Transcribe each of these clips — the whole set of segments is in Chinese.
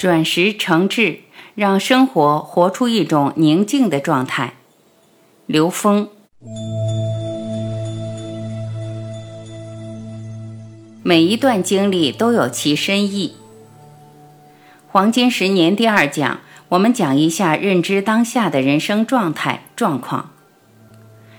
转时成智，让生活活出一种宁静的状态。刘峰，每一段经历都有其深意。黄金十年第二讲，我们讲一下认知当下的人生状态状况。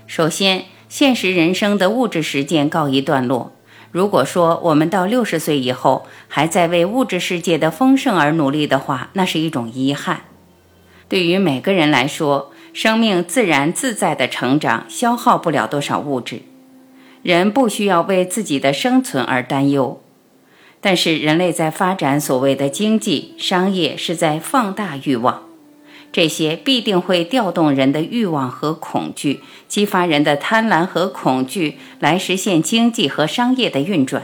首先，现实人生的物质实践告一段落。如果说我们到六十岁以后还在为物质世界的丰盛而努力的话，那是一种遗憾。对于每个人来说，生命自然自在的成长消耗不了多少物质，人不需要为自己的生存而担忧。但是人类在发展所谓的经济商业，是在放大欲望。这些必定会调动人的欲望和恐惧，激发人的贪婪和恐惧，来实现经济和商业的运转。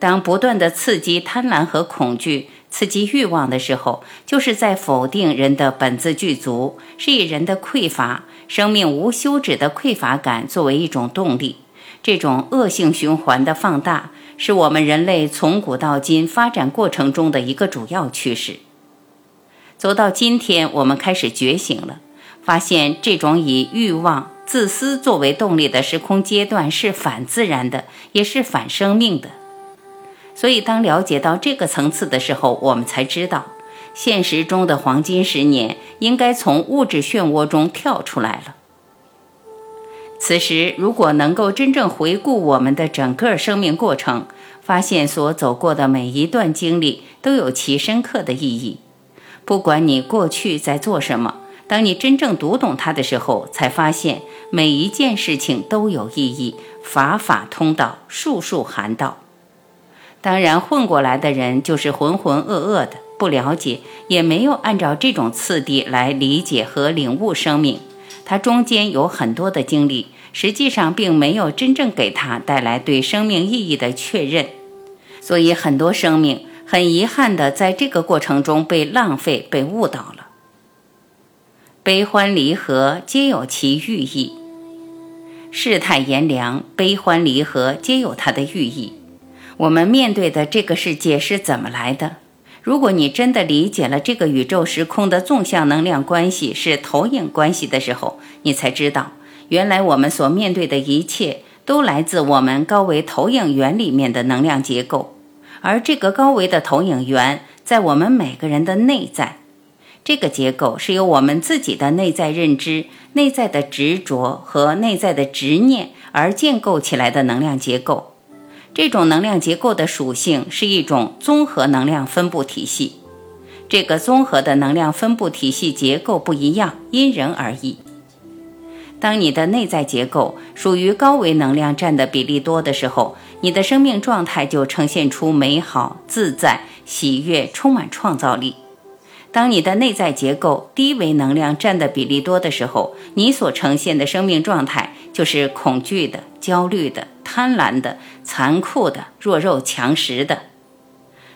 当不断的刺激贪婪和恐惧、刺激欲望的时候，就是在否定人的本自具足，是以人的匮乏、生命无休止的匮乏感作为一种动力。这种恶性循环的放大，是我们人类从古到今发展过程中的一个主要趋势。走到今天，我们开始觉醒了，发现这种以欲望、自私作为动力的时空阶段是反自然的，也是反生命的。所以，当了解到这个层次的时候，我们才知道，现实中的黄金十年应该从物质漩涡中跳出来了。此时，如果能够真正回顾我们的整个生命过程，发现所走过的每一段经历都有其深刻的意义。不管你过去在做什么，当你真正读懂它的时候，才发现每一件事情都有意义，法法通道，术术含道。当然，混过来的人就是浑浑噩噩的，不了解，也没有按照这种次第来理解和领悟生命。他中间有很多的经历，实际上并没有真正给他带来对生命意义的确认，所以很多生命。很遗憾的，在这个过程中被浪费、被误导了。悲欢离合皆有其寓意，世态炎凉，悲欢离合皆有它的寓意。我们面对的这个世界是怎么来的？如果你真的理解了这个宇宙时空的纵向能量关系是投影关系的时候，你才知道，原来我们所面对的一切都来自我们高维投影源里面的能量结构。而这个高维的投影源在我们每个人的内在，这个结构是由我们自己的内在认知、内在的执着和内在的执念而建构起来的能量结构。这种能量结构的属性是一种综合能量分布体系。这个综合的能量分布体系结构不一样，因人而异。当你的内在结构属于高维能量占的比例多的时候，你的生命状态就呈现出美好、自在、喜悦、充满创造力。当你的内在结构低维能量占的比例多的时候，你所呈现的生命状态就是恐惧的、焦虑的、贪婪的、残酷的、弱肉强食的。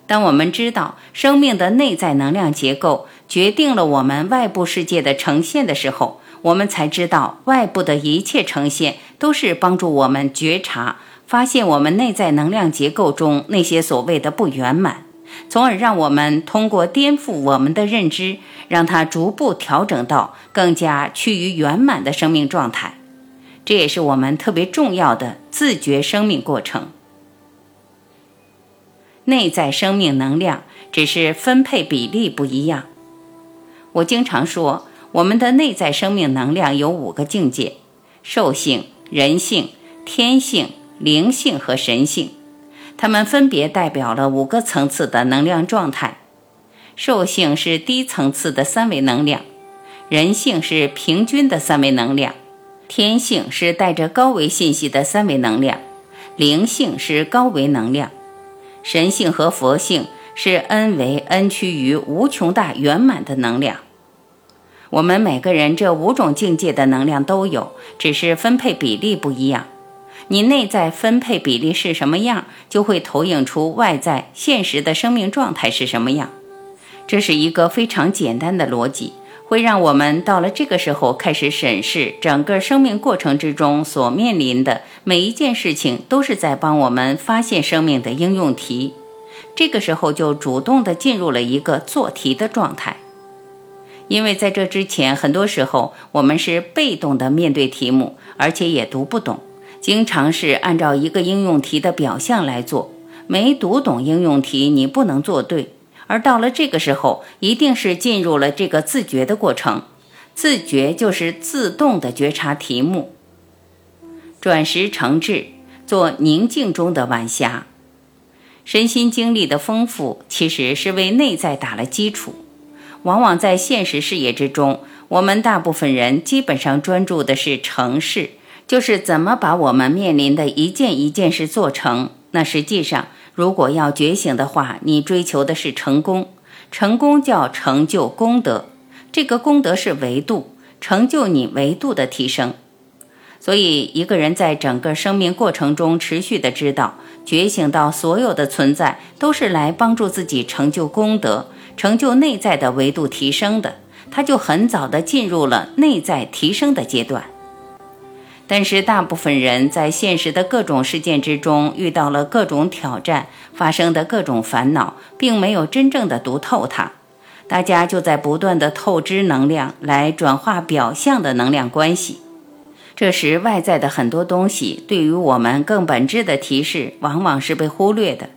当我们知道生命的内在能量结构决定了我们外部世界的呈现的时候，我们才知道外部的一切呈现都是帮助我们觉察。发现我们内在能量结构中那些所谓的不圆满，从而让我们通过颠覆我们的认知，让它逐步调整到更加趋于圆满的生命状态。这也是我们特别重要的自觉生命过程。内在生命能量只是分配比例不一样。我经常说，我们的内在生命能量有五个境界：兽性、人性、天性。灵性和神性，它们分别代表了五个层次的能量状态。兽性是低层次的三维能量，人性是平均的三维能量，天性是带着高维信息的三维能量，灵性是高维能量，神性和佛性是 n 为 n 趋于无穷大圆满的能量。我们每个人这五种境界的能量都有，只是分配比例不一样。你内在分配比例是什么样，就会投影出外在现实的生命状态是什么样。这是一个非常简单的逻辑，会让我们到了这个时候开始审视整个生命过程之中所面临的每一件事情，都是在帮我们发现生命的应用题。这个时候就主动的进入了一个做题的状态。因为在这之前，很多时候我们是被动的面对题目，而且也读不懂，经常是按照一个应用题的表象来做，没读懂应用题，你不能做对。而到了这个时候，一定是进入了这个自觉的过程。自觉就是自动的觉察题目，转识成智，做宁静中的晚霞。身心经历的丰富，其实是为内在打了基础。往往在现实事业之中，我们大部分人基本上专注的是成事，就是怎么把我们面临的一件一件事做成。那实际上，如果要觉醒的话，你追求的是成功。成功叫成就功德，这个功德是维度，成就你维度的提升。所以，一个人在整个生命过程中持续的知道，觉醒到所有的存在都是来帮助自己成就功德。成就内在的维度提升的，他就很早的进入了内在提升的阶段。但是大部分人在现实的各种事件之中遇到了各种挑战，发生的各种烦恼，并没有真正的读透它。大家就在不断的透支能量来转化表象的能量关系。这时外在的很多东西对于我们更本质的提示，往往是被忽略的。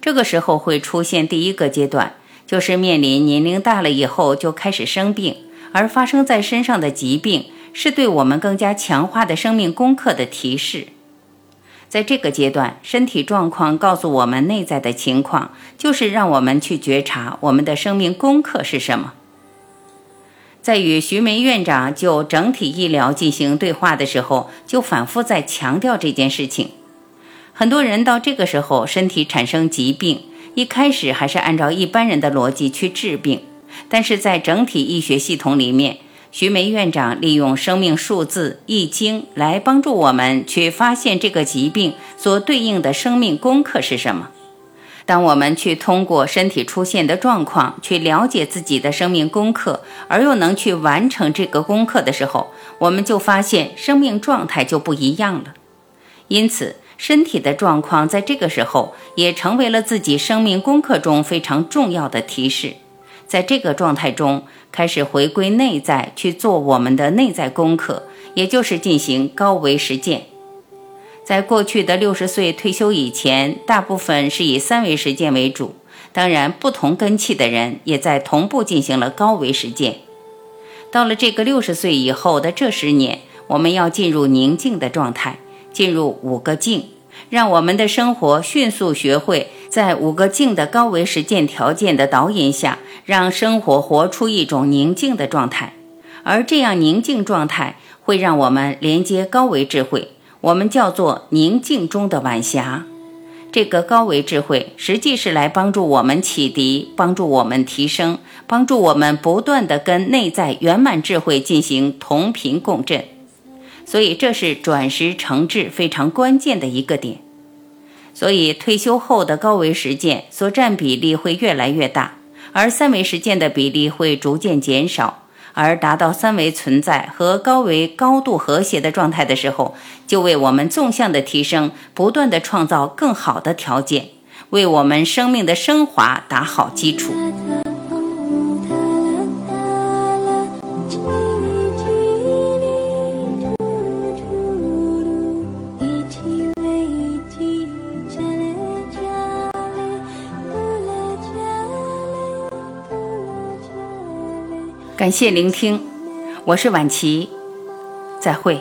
这个时候会出现第一个阶段。就是面临年龄大了以后就开始生病，而发生在身上的疾病是对我们更加强化的生命功课的提示。在这个阶段，身体状况告诉我们内在的情况，就是让我们去觉察我们的生命功课是什么。在与徐梅院长就整体医疗进行对话的时候，就反复在强调这件事情。很多人到这个时候身体产生疾病。一开始还是按照一般人的逻辑去治病，但是在整体医学系统里面，徐梅院长利用生命数字易经来帮助我们去发现这个疾病所对应的生命功课是什么。当我们去通过身体出现的状况去了解自己的生命功课，而又能去完成这个功课的时候，我们就发现生命状态就不一样了。因此。身体的状况在这个时候也成为了自己生命功课中非常重要的提示。在这个状态中，开始回归内在去做我们的内在功课，也就是进行高维实践。在过去的六十岁退休以前，大部分是以三维实践为主。当然，不同根器的人也在同步进行了高维实践。到了这个六十岁以后的这十年，我们要进入宁静的状态。进入五个静，让我们的生活迅速学会在五个静的高维实践条件的导引下，让生活活出一种宁静的状态。而这样宁静状态会让我们连接高维智慧，我们叫做宁静中的晚霞。这个高维智慧实际是来帮助我们启迪，帮助我们提升，帮助我们不断的跟内在圆满智慧进行同频共振。所以这是转识成智非常关键的一个点。所以退休后的高维实践所占比例会越来越大，而三维实践的比例会逐渐减少。而达到三维存在和高维高度和谐的状态的时候，就为我们纵向的提升不断的创造更好的条件，为我们生命的升华打好基础。感谢聆听。我是婉琪再会。